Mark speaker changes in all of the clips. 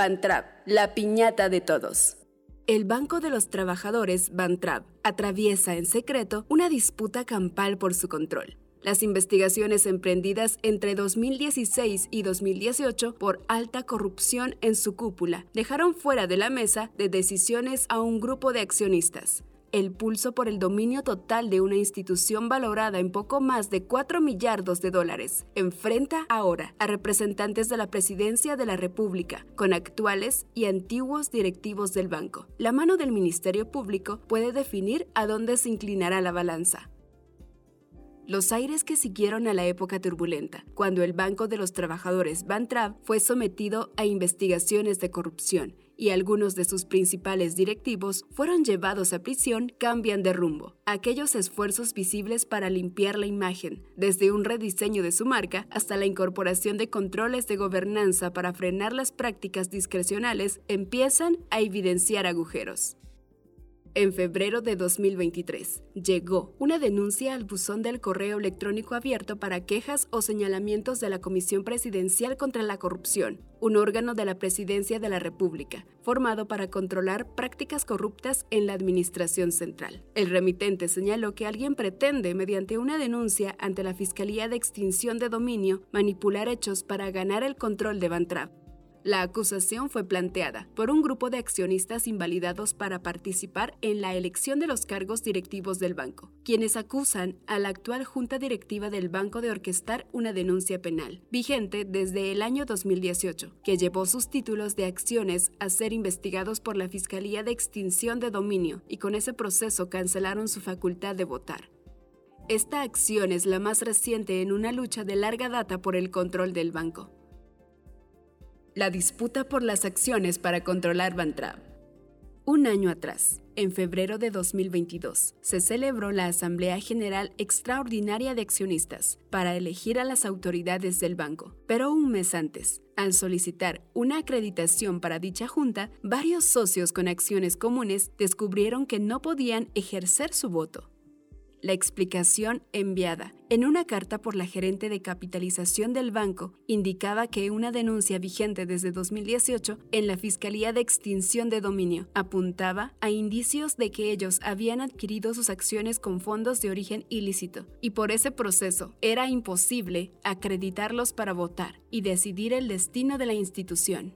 Speaker 1: Bantrap, la piñata de todos. El Banco de los Trabajadores, Bantrap, atraviesa en secreto una disputa campal por su control. Las investigaciones emprendidas entre 2016 y 2018 por alta corrupción en su cúpula dejaron fuera de la mesa de decisiones a un grupo de accionistas el pulso por el dominio total de una institución valorada en poco más de 4 millardos de dólares, enfrenta ahora a representantes de la Presidencia de la República, con actuales y antiguos directivos del banco. La mano del Ministerio Público puede definir a dónde se inclinará la balanza los aires que siguieron a la época turbulenta, cuando el Banco de los Trabajadores Bantrav fue sometido a investigaciones de corrupción y algunos de sus principales directivos fueron llevados a prisión, cambian de rumbo. Aquellos esfuerzos visibles para limpiar la imagen, desde un rediseño de su marca hasta la incorporación de controles de gobernanza para frenar las prácticas discrecionales, empiezan a evidenciar agujeros. En febrero de 2023, llegó una denuncia al buzón del correo electrónico abierto para quejas o señalamientos de la Comisión Presidencial contra la Corrupción, un órgano de la Presidencia de la República, formado para controlar prácticas corruptas en la Administración Central. El remitente señaló que alguien pretende, mediante una denuncia ante la Fiscalía de Extinción de Dominio, manipular hechos para ganar el control de Bantrap la acusación fue planteada por un grupo de accionistas invalidados para participar en la elección de los cargos directivos del banco, quienes acusan a la actual junta directiva del banco de orquestar una denuncia penal, vigente desde el año 2018, que llevó sus títulos de acciones a ser investigados por la Fiscalía de Extinción de Dominio y con ese proceso cancelaron su facultad de votar. Esta acción es la más reciente en una lucha de larga data por el control del banco la disputa por las acciones para controlar Bantrap. Un año atrás, en febrero de 2022, se celebró la Asamblea General Extraordinaria de Accionistas para elegir a las autoridades del banco. Pero un mes antes, al solicitar una acreditación para dicha junta, varios socios con acciones comunes descubrieron que no podían ejercer su voto. La explicación enviada en una carta por la gerente de capitalización del banco indicaba que una denuncia vigente desde 2018 en la Fiscalía de Extinción de Dominio apuntaba a indicios de que ellos habían adquirido sus acciones con fondos de origen ilícito y por ese proceso era imposible acreditarlos para votar y decidir el destino de la institución.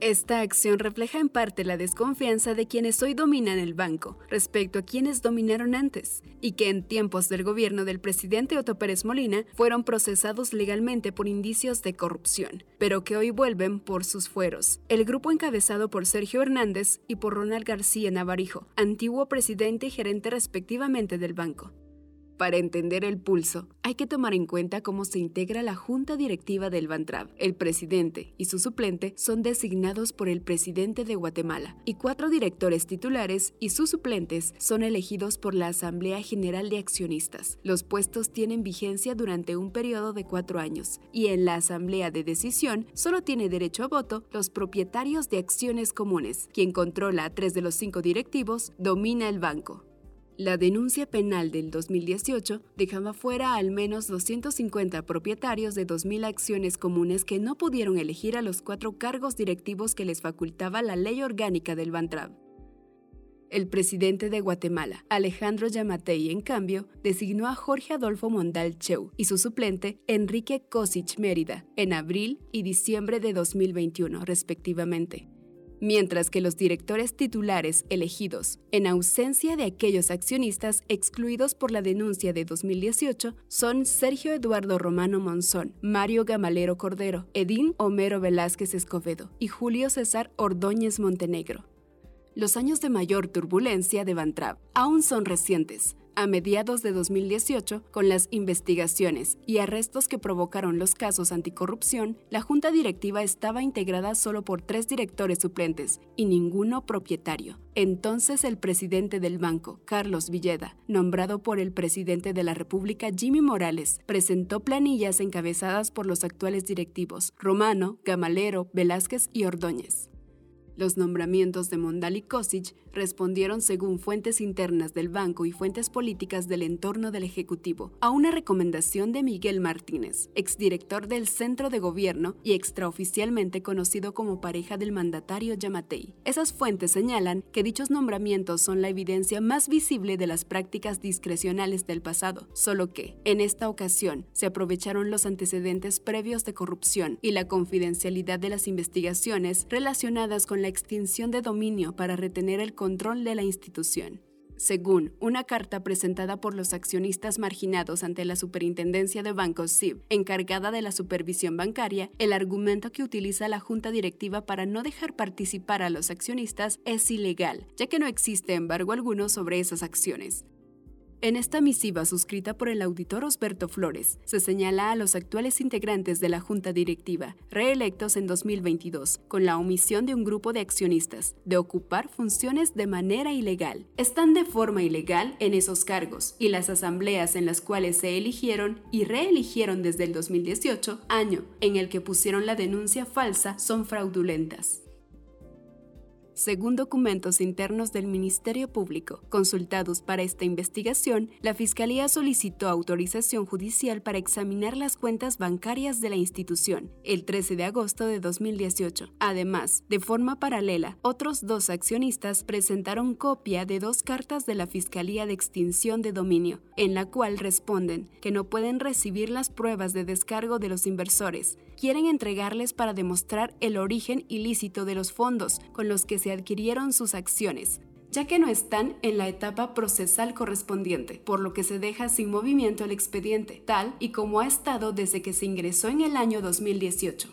Speaker 1: Esta acción refleja en parte la desconfianza de quienes hoy dominan el banco respecto a quienes dominaron antes y que en tiempos del gobierno del presidente Otto Pérez Molina fueron procesados legalmente por indicios de corrupción, pero que hoy vuelven por sus fueros. El grupo encabezado por Sergio Hernández y por Ronald García Navarijo, antiguo presidente y gerente respectivamente del banco. Para entender el pulso, hay que tomar en cuenta cómo se integra la junta directiva del Bantrab. El presidente y su suplente son designados por el presidente de Guatemala y cuatro directores titulares y sus suplentes son elegidos por la Asamblea General de Accionistas. Los puestos tienen vigencia durante un periodo de cuatro años y en la Asamblea de Decisión solo tiene derecho a voto los propietarios de acciones comunes. Quien controla a tres de los cinco directivos domina el banco. La denuncia penal del 2018 dejaba fuera al menos 250 propietarios de 2.000 acciones comunes que no pudieron elegir a los cuatro cargos directivos que les facultaba la ley orgánica del Bantrab. El presidente de Guatemala, Alejandro Yamatei, en cambio, designó a Jorge Adolfo Mondal Cheu y su suplente, Enrique Kosich Mérida, en abril y diciembre de 2021, respectivamente mientras que los directores titulares elegidos, en ausencia de aquellos accionistas excluidos por la denuncia de 2018, son Sergio Eduardo Romano Monzón, Mario Gamalero Cordero, Edín Homero Velázquez Escobedo y Julio César Ordóñez Montenegro. Los años de mayor turbulencia de Bantrab aún son recientes, A mediados de 2018, con las investigaciones y arrestos que provocaron los casos anticorrupción, la junta directiva estaba integrada solo por tres directores suplentes y ninguno propietario. Entonces el presidente del banco, Carlos Villeda, nombrado por el presidente de la República Jimmy Morales, presentó planillas encabezadas por los actuales directivos Romano, Gamalero, Velázquez y Ordóñez. Los nombramientos de Mondal y Kosic respondieron según fuentes internas del banco y fuentes políticas del entorno del Ejecutivo a una recomendación de Miguel Martínez, exdirector del Centro de Gobierno y extraoficialmente conocido como pareja del mandatario Yamatei. Esas fuentes señalan que dichos nombramientos son la evidencia más visible de las prácticas discrecionales del pasado, solo que, en esta ocasión, se aprovecharon los antecedentes previos de corrupción y la confidencialidad de las investigaciones relacionadas con la extinción de dominio para retener el control de la institución. Según una carta presentada por los accionistas marginados ante la Superintendencia de Bancos SIB, encargada de la supervisión bancaria, el argumento que utiliza la Junta Directiva para no dejar participar a los accionistas es ilegal, ya que no existe embargo alguno sobre esas acciones. En esta misiva suscrita por el auditor Osberto Flores, se señala a los actuales integrantes de la Junta Directiva, reelectos en 2022, con la omisión de un grupo de accionistas, de ocupar funciones de manera ilegal. Están de forma ilegal en esos cargos y las asambleas en las cuales se eligieron y reeligieron desde el 2018, año en el que pusieron la denuncia falsa, son fraudulentas. Según documentos internos del Ministerio Público consultados para esta investigación, la Fiscalía solicitó autorización judicial para examinar las cuentas bancarias de la institución el 13 de agosto de 2018. Además, de forma paralela, otros dos accionistas presentaron copia de dos cartas de la Fiscalía de Extinción de Dominio, en la cual responden que no pueden recibir las pruebas de descargo de los inversores. Quieren entregarles para demostrar el origen ilícito de los fondos con los que se adquirieron sus acciones, ya que no están en la etapa procesal correspondiente, por lo que se deja sin movimiento el expediente, tal y como ha estado desde que se ingresó en el año 2018.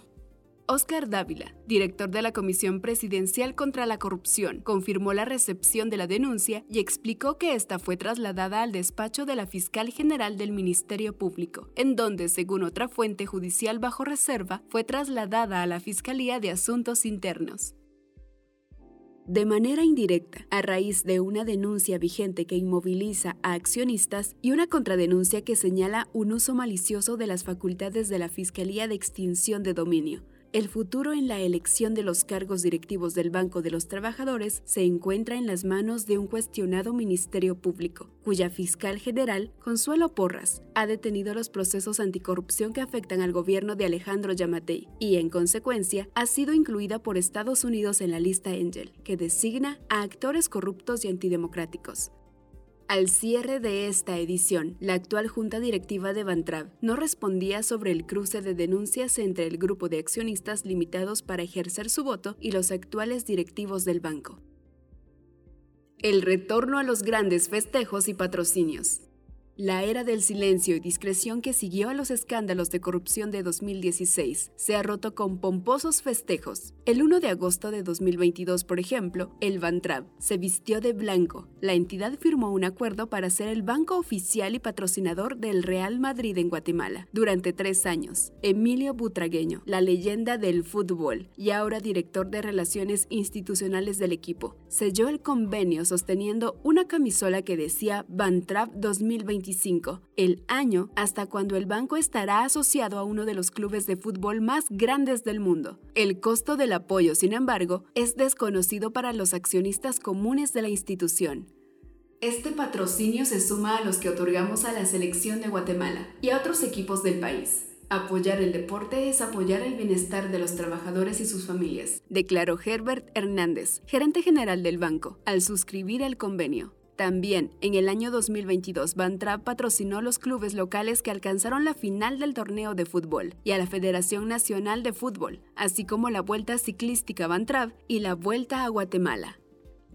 Speaker 1: Oscar Dávila, director de la Comisión Presidencial contra la Corrupción, confirmó la recepción de la denuncia y explicó que esta fue trasladada al despacho de la fiscal general del Ministerio Público, en donde, según otra fuente judicial bajo reserva, fue trasladada a la Fiscalía de Asuntos Internos de manera indirecta, a raíz de una denuncia vigente que inmoviliza a accionistas y una contradenuncia que señala un uso malicioso de las facultades de la Fiscalía de Extinción de Dominio, el futuro en la elección de los cargos directivos del Banco de los Trabajadores se encuentra en las manos de un cuestionado Ministerio Público, cuya fiscal general, Consuelo Porras, ha detenido los procesos anticorrupción que afectan al gobierno de Alejandro Yamatei y, en consecuencia, ha sido incluida por Estados Unidos en la lista Angel, que designa a actores corruptos y antidemocráticos. Al cierre de esta edición, la actual junta directiva de Bantrab no respondía sobre el cruce de denuncias entre el grupo de accionistas limitados para ejercer su voto y los actuales directivos del banco. El retorno a los grandes festejos y patrocinios. La era del silencio y discreción que siguió a los escándalos de corrupción de 2016 se ha roto con pomposos festejos. El 1 de agosto de 2022, por ejemplo, el Bantrab se vistió de blanco. La entidad firmó un acuerdo para ser el banco oficial y patrocinador del Real Madrid en Guatemala durante tres años. Emilio Butragueño, la leyenda del fútbol y ahora director de Relaciones Institucionales del equipo, selló el convenio sosteniendo una camisola que decía Bantrab 2022 el año hasta cuando el banco estará asociado a uno de los clubes de fútbol más grandes del mundo. El costo del apoyo, sin embargo, es desconocido para los accionistas comunes de la institución. Este patrocinio se suma a los que otorgamos a la selección de Guatemala y a otros equipos del país. Apoyar el deporte es apoyar el bienestar de los trabajadores y sus familias, declaró Herbert Hernández, gerente general del banco, al suscribir el convenio. También, en el año 2022, Bantrap patrocinó los clubes locales que alcanzaron la final del torneo de fútbol y a la Federación Nacional de Fútbol, así como la Vuelta Ciclística Bantrap y la Vuelta a Guatemala.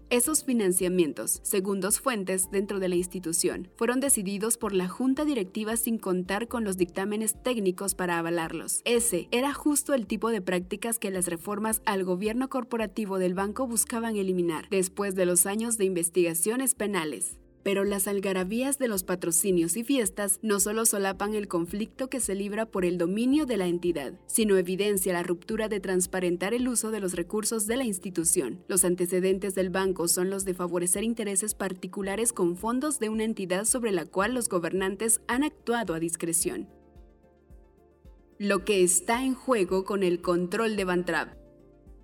Speaker 1: Esos financiamientos, según dos fuentes dentro de la institución, fueron decididos por la junta directiva sin contar con los dictámenes técnicos para avalarlos. Ese era justo el tipo de prácticas que las reformas al gobierno corporativo del banco buscaban eliminar después de los años de investigaciones penales. Pero las algarabías de los patrocinios y fiestas no solo solapan el conflicto que se libra por el dominio de la entidad, sino evidencia la ruptura de transparentar el uso de los recursos de la institución. Los antecedentes del banco son los de favorecer intereses particulares con fondos de una entidad sobre la cual los gobernantes han actuado a discreción. Lo que está en juego con el control de Bantrap.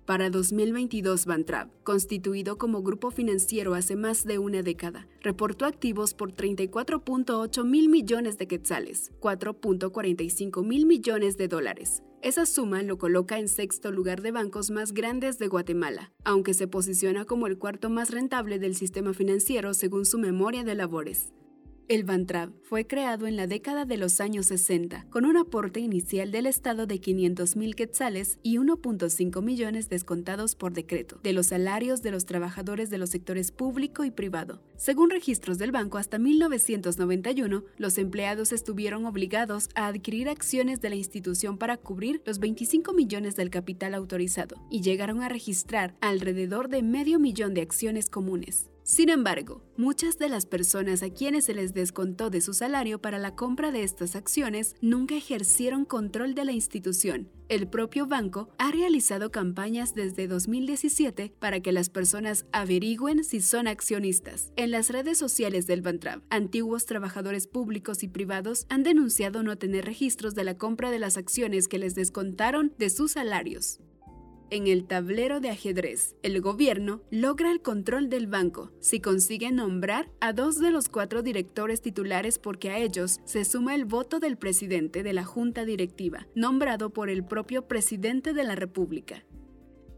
Speaker 1: Para 2022, Bantrap, constituido como grupo financiero hace más de una década, reportó activos por 34.8 mil millones de quetzales, 4.45 mil millones de dólares. Esa suma lo coloca en sexto lugar de bancos más grandes de Guatemala, aunque se posiciona como el cuarto más rentable del sistema financiero según su memoria de labores. El Bantrab fue creado en la década de los años 60, con un aporte inicial del Estado de 500.000 quetzales y 1.5 millones descontados por decreto de los salarios de los trabajadores de los sectores público y privado. Según registros del banco, hasta 1991, los empleados estuvieron obligados a adquirir acciones de la institución para cubrir los 25 millones del capital autorizado y llegaron a registrar alrededor de medio millón de acciones comunes. Sin embargo, muchas de las personas a quienes se les descontó de su salario para la compra de estas acciones nunca ejercieron control de la institución. El propio banco ha realizado campañas desde 2017 para que las personas averigüen si son accionistas. En las redes sociales del Bantrab, antiguos trabajadores públicos y privados han denunciado no tener registros de la compra de las acciones que les descontaron de sus salarios. En el tablero de ajedrez, el gobierno logra el control del banco si consigue nombrar a dos de los cuatro directores titulares porque a ellos se suma el voto del presidente de la junta directiva, nombrado por el propio presidente de la República.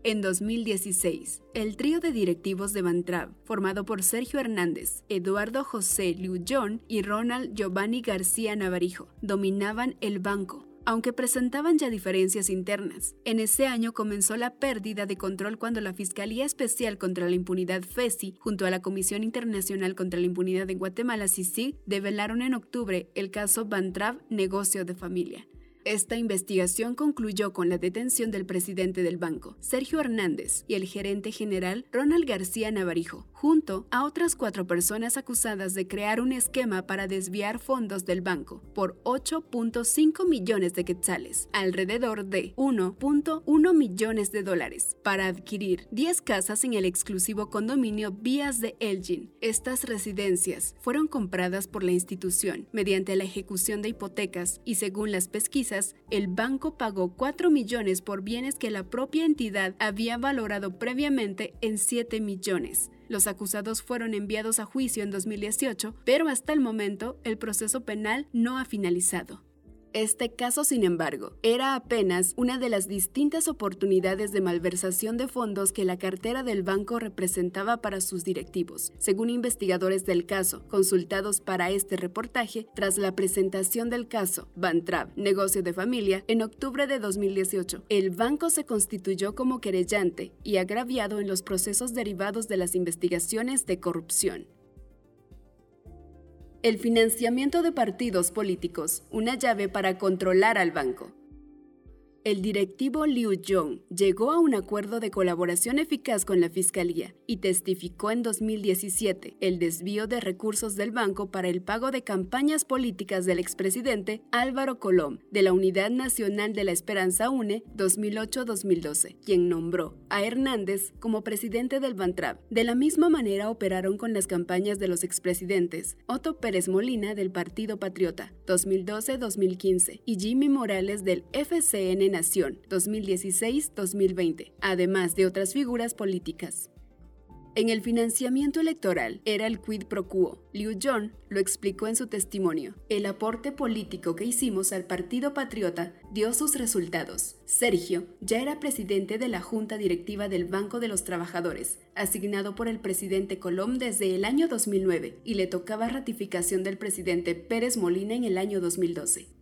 Speaker 1: En 2016, el trío de directivos de Bantrab, formado por Sergio Hernández, Eduardo José Liu John y Ronald Giovanni García Navarijo, dominaban el banco aunque presentaban ya diferencias internas. En ese año comenzó la pérdida de control cuando la Fiscalía Especial contra la Impunidad FESI, junto a la Comisión Internacional contra la Impunidad en Guatemala, CICIG, develaron en octubre el caso Bantrav Negocio de Familia. Esta investigación concluyó con la detención del presidente del banco, Sergio Hernández, y el gerente general Ronald García Navarijo, junto a otras cuatro personas acusadas de crear un esquema para desviar fondos del banco por 8.5 millones de quetzales, alrededor de 1.1 millones de dólares, para adquirir 10 casas en el exclusivo condominio Vías de Elgin. Estas residencias fueron compradas por la institución mediante la ejecución de hipotecas y según las pesquisas, el banco pagó 4 millones por bienes que la propia entidad había valorado previamente en 7 millones. Los acusados fueron enviados a juicio en 2018, pero hasta el momento el proceso penal no ha finalizado. Este caso, sin embargo, era apenas una de las distintas oportunidades de malversación de fondos que la cartera del banco representaba para sus directivos, según investigadores del caso, consultados para este reportaje tras la presentación del caso Bantrab, negocio de familia, en octubre de 2018. El banco se constituyó como querellante y agraviado en los procesos derivados de las investigaciones de corrupción. El financiamiento de partidos políticos, una llave para controlar al banco el directivo Liu Jong llegó a un acuerdo de colaboración eficaz con la Fiscalía y testificó en 2017 el desvío de recursos del banco para el pago de campañas políticas del expresidente Álvaro Colom de la Unidad Nacional de la Esperanza UNE 2008-2012, quien nombró a Hernández como presidente del Bantrab. De la misma manera operaron con las campañas de los expresidentes Otto Pérez Molina del Partido Patriota 2012-2015 y Jimmy Morales del FCN Nación 2016-2020, además de otras figuras políticas. En el financiamiento electoral era el quid pro quo. Liu John lo explicó en su testimonio. El aporte político que hicimos al Partido Patriota dio sus resultados. Sergio ya era presidente de la Junta Directiva del Banco de los Trabajadores, asignado por el presidente Colom desde el año 2009, y le tocaba ratificación del presidente Pérez Molina en el año 2012.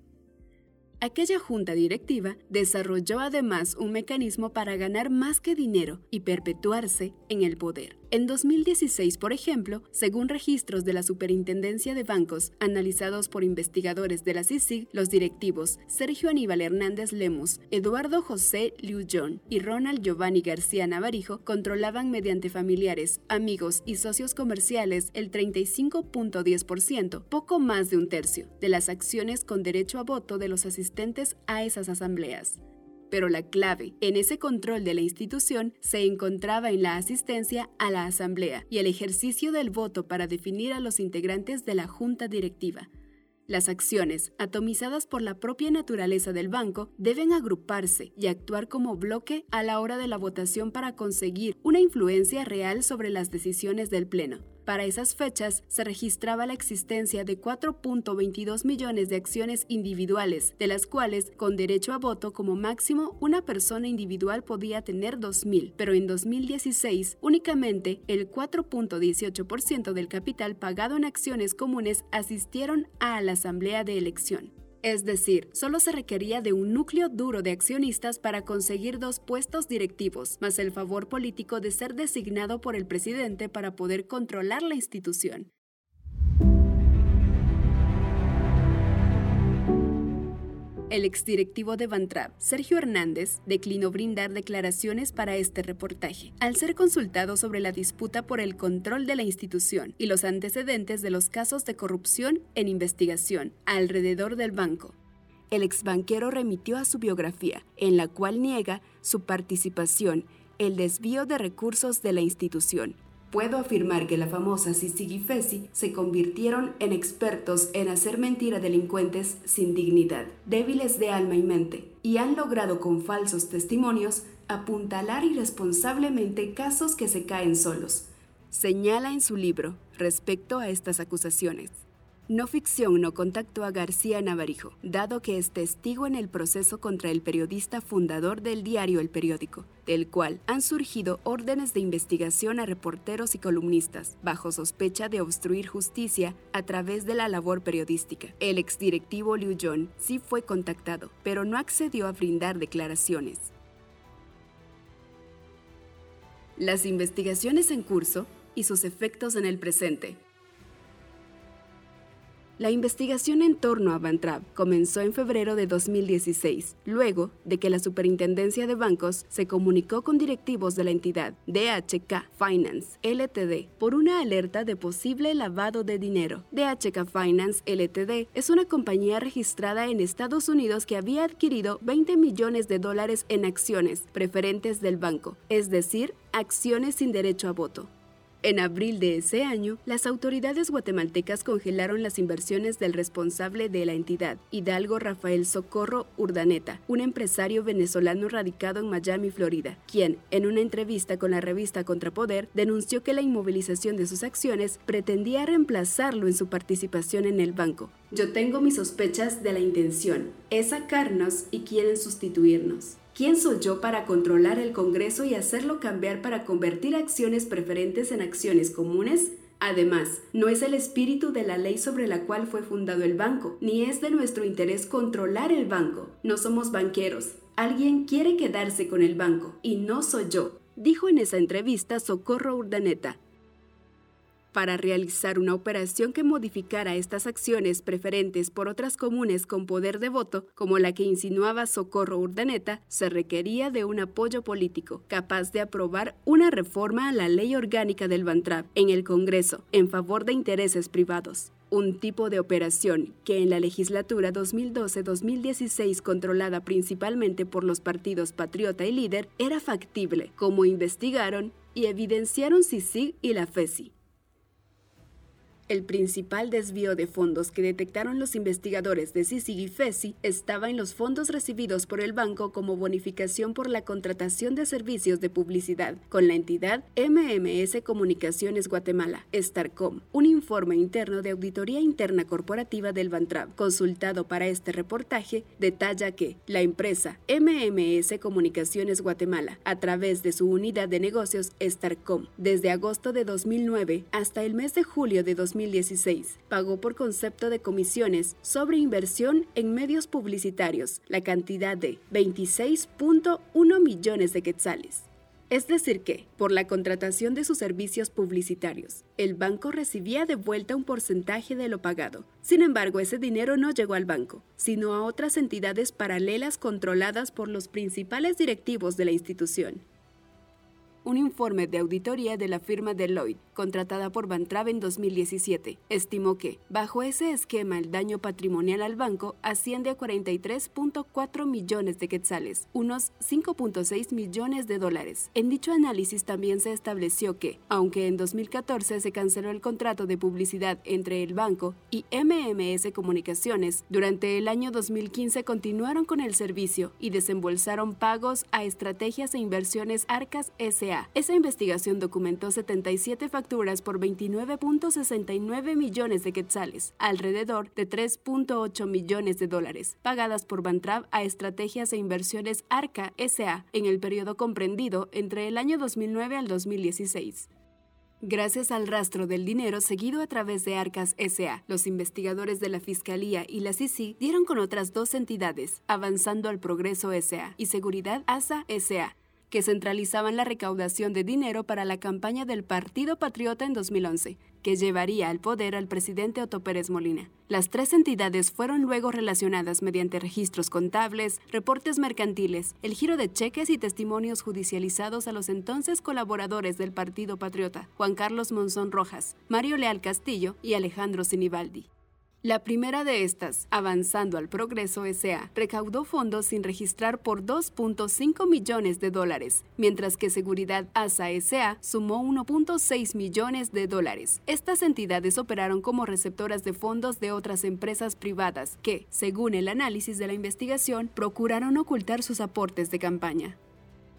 Speaker 1: Aquella junta directiva desarrolló además un mecanismo para ganar más que dinero y perpetuarse en el poder. En 2016, por ejemplo, según registros de la Superintendencia de Bancos analizados por investigadores de la CICIG, los directivos Sergio Aníbal Hernández Lemus, Eduardo José Liu John y Ronald Giovanni García Navarijo controlaban mediante familiares, amigos y socios comerciales el 35.10%, poco más de un tercio, de las acciones con derecho a voto de los asistentes a esas asambleas pero la clave en ese control de la institución se encontraba en la asistencia a la asamblea y el ejercicio del voto para definir a los integrantes de la junta directiva. Las acciones, atomizadas por la propia naturaleza del banco, deben agruparse y actuar como bloque a la hora de la votación para conseguir una influencia real sobre las decisiones del Pleno. Para esas fechas se registraba la existencia de 4.22 millones de acciones individuales, de las cuales, con derecho a voto como máximo, una persona individual podía tener 2.000, pero en 2016 únicamente el 4.18% del capital pagado en acciones comunes asistieron a la asamblea de elección. Es decir, solo se requería de un núcleo duro de accionistas para conseguir dos puestos directivos, más el favor político de ser designado por el presidente para poder controlar la institución. El exdirectivo de Bantrap, Sergio Hernández, declinó brindar declaraciones para este reportaje, al ser consultado sobre la disputa por el control de la institución y los antecedentes de los casos de corrupción en investigación alrededor del banco. El exbanquero remitió a su biografía, en la cual niega su participación, el desvío de recursos de la institución Puedo afirmar que la famosa Sisi Fesi se convirtieron en expertos en hacer mentir a delincuentes sin dignidad, débiles de alma y mente, y han logrado con falsos testimonios apuntalar irresponsablemente casos que se caen solos. Señala en su libro respecto a estas acusaciones. No Ficción no contactó a García Navarijo, dado que es testigo en el proceso contra el periodista fundador del diario El Periódico, del cual han surgido órdenes de investigación a reporteros y columnistas, bajo sospecha de obstruir justicia a través de la labor periodística. El exdirectivo Liu Jong sí fue contactado, pero no accedió a brindar declaraciones. Las investigaciones en curso y sus efectos en el presente. La investigación en torno a Bantrap comenzó en febrero de 2016, luego de que la Superintendencia de Bancos se comunicó con directivos de la entidad DHK Finance LTD por una alerta de posible lavado de dinero. DHK Finance LTD es una compañía registrada en Estados Unidos que había adquirido 20 millones de dólares en acciones preferentes del banco, es decir, acciones sin derecho a voto. En abril de ese año, las autoridades guatemaltecas congelaron las inversiones del responsable de la entidad, Hidalgo Rafael Socorro Urdaneta, un empresario venezolano radicado en Miami, Florida, quien, en una entrevista con la revista Contrapoder, denunció que la inmovilización de sus acciones pretendía reemplazarlo en su participación en el banco. Yo tengo mis sospechas de la intención, es sacarnos y quieren sustituirnos. ¿Quién soy yo para controlar el Congreso y hacerlo cambiar para convertir acciones preferentes en acciones comunes? Además, no es el espíritu de la ley sobre la cual fue fundado el banco, ni es de nuestro interés controlar el banco. No somos banqueros. Alguien quiere quedarse con el banco, y no soy yo, dijo en esa entrevista Socorro Urdaneta, para realizar una operación que modificara estas acciones preferentes por otras comunes con poder de voto, como la que insinuaba Socorro Urdaneta, se requería de un apoyo político capaz de aprobar una reforma a la ley orgánica del Bantrap en el Congreso en favor de intereses privados un tipo de operación que en la legislatura 2012-2016 controlada principalmente por los partidos Patriota y Líder era factible, como investigaron y evidenciaron CICIG y la FESI. El principal desvío de fondos que detectaron los investigadores de CICIG y FESI estaba en los fondos recibidos por el banco como bonificación por la contratación de servicios de publicidad con la entidad MMS Comunicaciones Guatemala, Starcom. Un informe interno de auditoría interna corporativa del Bantrap, consultado para este reportaje, detalla que la empresa MMS Comunicaciones Guatemala, a través de su unidad de negocios Starcom, desde agosto de 2009 hasta el mes de julio de 2010, 2016. Pagó por concepto de comisiones sobre inversión en medios publicitarios la cantidad de 26.1 millones de quetzales. Es decir que, por la contratación de sus servicios publicitarios, el banco recibía de vuelta un porcentaje de lo pagado. Sin embargo, ese dinero no llegó al banco, sino a otras entidades paralelas controladas por los principales directivos de la institución un informe de auditoría de la firma Deloitte, contratada por Bantrave en 2017, estimó que, bajo ese esquema, el daño patrimonial al banco asciende a 43.4 millones de quetzales, unos 5.6 millones de dólares. En dicho análisis también se estableció que, aunque en 2014 se canceló el contrato de publicidad entre el banco y MMS Comunicaciones, durante el año 2015 continuaron con el servicio y desembolsaron pagos a estrategias e inversiones Arcas SA esa investigación documentó 77 facturas por 29.69 millones de quetzales, alrededor de 3.8 millones de dólares, pagadas por Bantrav a estrategias e inversiones ARCA SA en el periodo comprendido entre el año 2009 al 2016. Gracias al rastro del dinero seguido a través de Arcas SA, los investigadores de la Fiscalía y la CICI dieron con otras dos entidades, Avanzando al Progreso SA y Seguridad ASA SA, que centralizaban la recaudación de dinero para la campaña del Partido Patriota en 2011, que llevaría al poder al presidente Otto Pérez Molina. Las tres entidades fueron luego relacionadas mediante registros contables, reportes mercantiles, el giro de cheques y testimonios judicializados a los entonces colaboradores del Partido Patriota, Juan Carlos Monzón Rojas, Mario Leal Castillo y Alejandro Sinibaldi. La primera de estas, Avanzando al Progreso SA, recaudó fondos sin registrar por 2.5 millones de dólares, mientras que Seguridad ASA SA sumó 1.6 millones de dólares. Estas entidades operaron como receptoras de fondos de otras empresas privadas que, según el análisis de la investigación, procuraron ocultar sus aportes de campaña.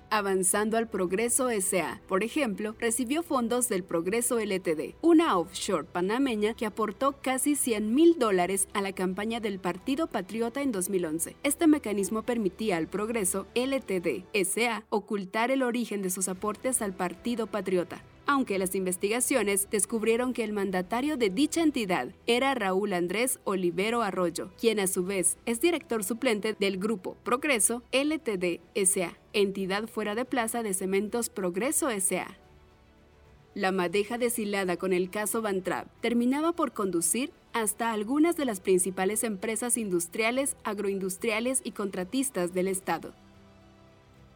Speaker 1: Avanzando al Progreso SA, por ejemplo, recibió fondos del Progreso LTD, una offshore panameña que aportó casi 100 mil dólares a la campaña del Partido Patriota en 2011. Este mecanismo permitía al Progreso LTD SA ocultar el origen de sus aportes al Partido Patriota. Aunque las investigaciones descubrieron que el mandatario de dicha entidad era Raúl Andrés Olivero Arroyo, quien a su vez es director suplente del grupo Progreso LTD SA, entidad fuera de plaza de Cementos Progreso SA. La madeja deshilada con el caso Bantrab terminaba por conducir hasta algunas de las principales empresas industriales, agroindustriales y contratistas del Estado.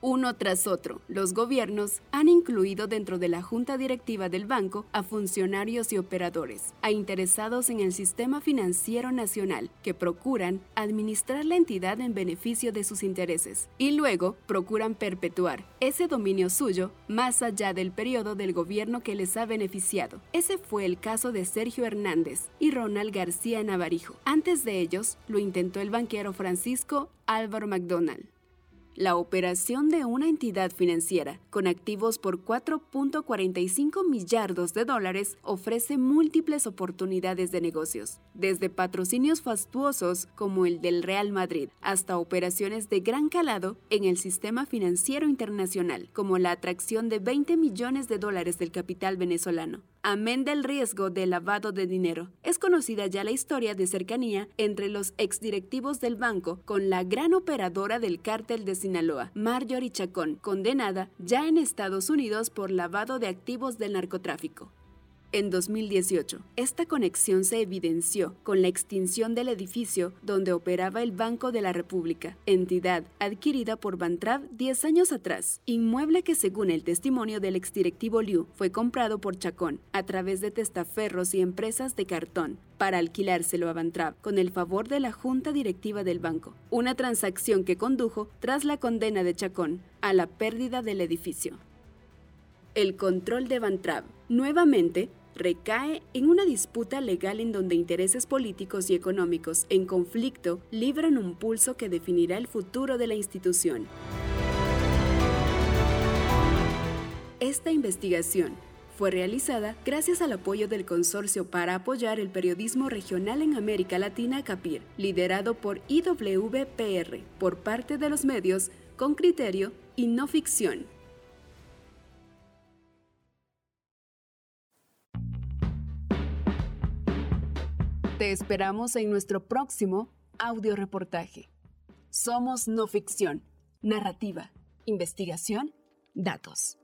Speaker 1: Uno tras otro, los gobiernos han incluido dentro de la junta directiva del banco a funcionarios y operadores, a interesados en el sistema financiero nacional, que procuran administrar la entidad en beneficio de sus intereses, y luego procuran perpetuar ese dominio suyo más allá del periodo del gobierno que les ha beneficiado. Ese fue el caso de Sergio Hernández y Ronald García Navarijo. Antes de ellos, lo intentó el banquero Francisco Álvaro McDonald. La operación de una entidad financiera con activos por 4.45 millardos de dólares ofrece múltiples oportunidades de negocios, desde patrocinios fastuosos como el del Real Madrid hasta operaciones de gran calado en el sistema financiero internacional, como la atracción de 20 millones de dólares del capital venezolano amén del riesgo de lavado de dinero. Es conocida ya la historia de cercanía entre los exdirectivos del banco con la gran operadora del cártel de Sinaloa, Marjorie Chacón, condenada ya en Estados Unidos por lavado de activos del narcotráfico. En 2018, esta conexión se evidenció con la extinción del edificio donde operaba el Banco de la República, entidad adquirida por Bantrav 10 años atrás, inmueble que según el testimonio del exdirectivo Liu fue comprado por Chacón a través de testaferros y empresas de cartón para alquilárselo a Bantrav con el favor de la junta directiva del banco, una transacción que condujo, tras la condena de Chacón, a la pérdida del edificio. El control de Bantrav, nuevamente, recae en una disputa legal en donde intereses políticos y económicos en conflicto libran un pulso que definirá el futuro de la institución. Esta investigación fue realizada gracias al apoyo del Consorcio para apoyar el periodismo regional en América Latina CAPIR, liderado por IWPR, por parte de los medios con criterio y no ficción. Te esperamos en nuestro próximo audio reportaje. Somos no ficción, narrativa, investigación, datos.